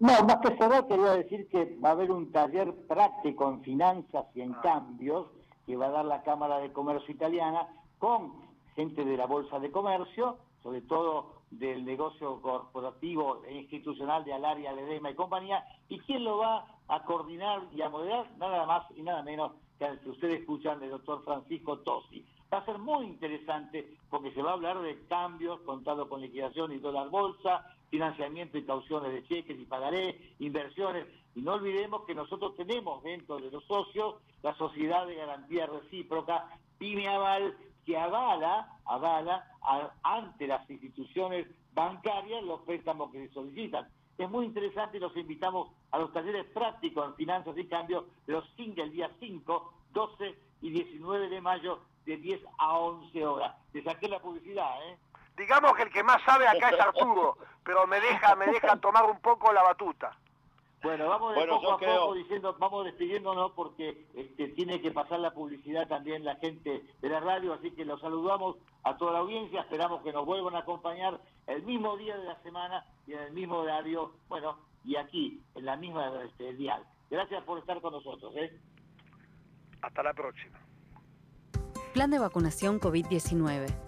No, más que cerrar, quería decir que va a haber un taller práctico en finanzas y Ah. en cambios que va a dar la Cámara de Comercio Italiana con gente de la Bolsa de Comercio, sobre todo del negocio corporativo e institucional de Alaria, Ledema y compañía, y quién lo va a coordinar y a moderar, nada más y nada menos que al que ustedes escuchan del doctor Francisco Tosi. Va a ser muy interesante porque se va a hablar de cambios, contado con liquidación y dólar bolsa, financiamiento y cauciones de cheques y pagaré, inversiones. Y no olvidemos que nosotros tenemos dentro de los socios la Sociedad de Garantía Recíproca, PYME Aval, que avala, avala a- ante las instituciones bancarias los préstamos que se solicitan. Es muy interesante y los invitamos a los talleres prácticos en finanzas y cambios de los cinco, el día 5, 12 y 19 de mayo de 10 a 11 horas. Le saqué la publicidad, ¿eh? Digamos que el que más sabe acá es [LAUGHS] Arturo, pero me deja, me deja tomar un poco la batuta. Bueno, vamos de Bueno, poco a creo- poco diciendo, vamos despidiéndonos porque este, tiene que pasar la publicidad también la gente de la radio, así que los saludamos a toda la audiencia, esperamos que nos vuelvan a acompañar el mismo día de la semana y en el mismo horario, bueno, y aquí, en la misma este, dial. Gracias por estar con nosotros, ¿eh? Hasta la próxima. Plan de vacunación COVID-19.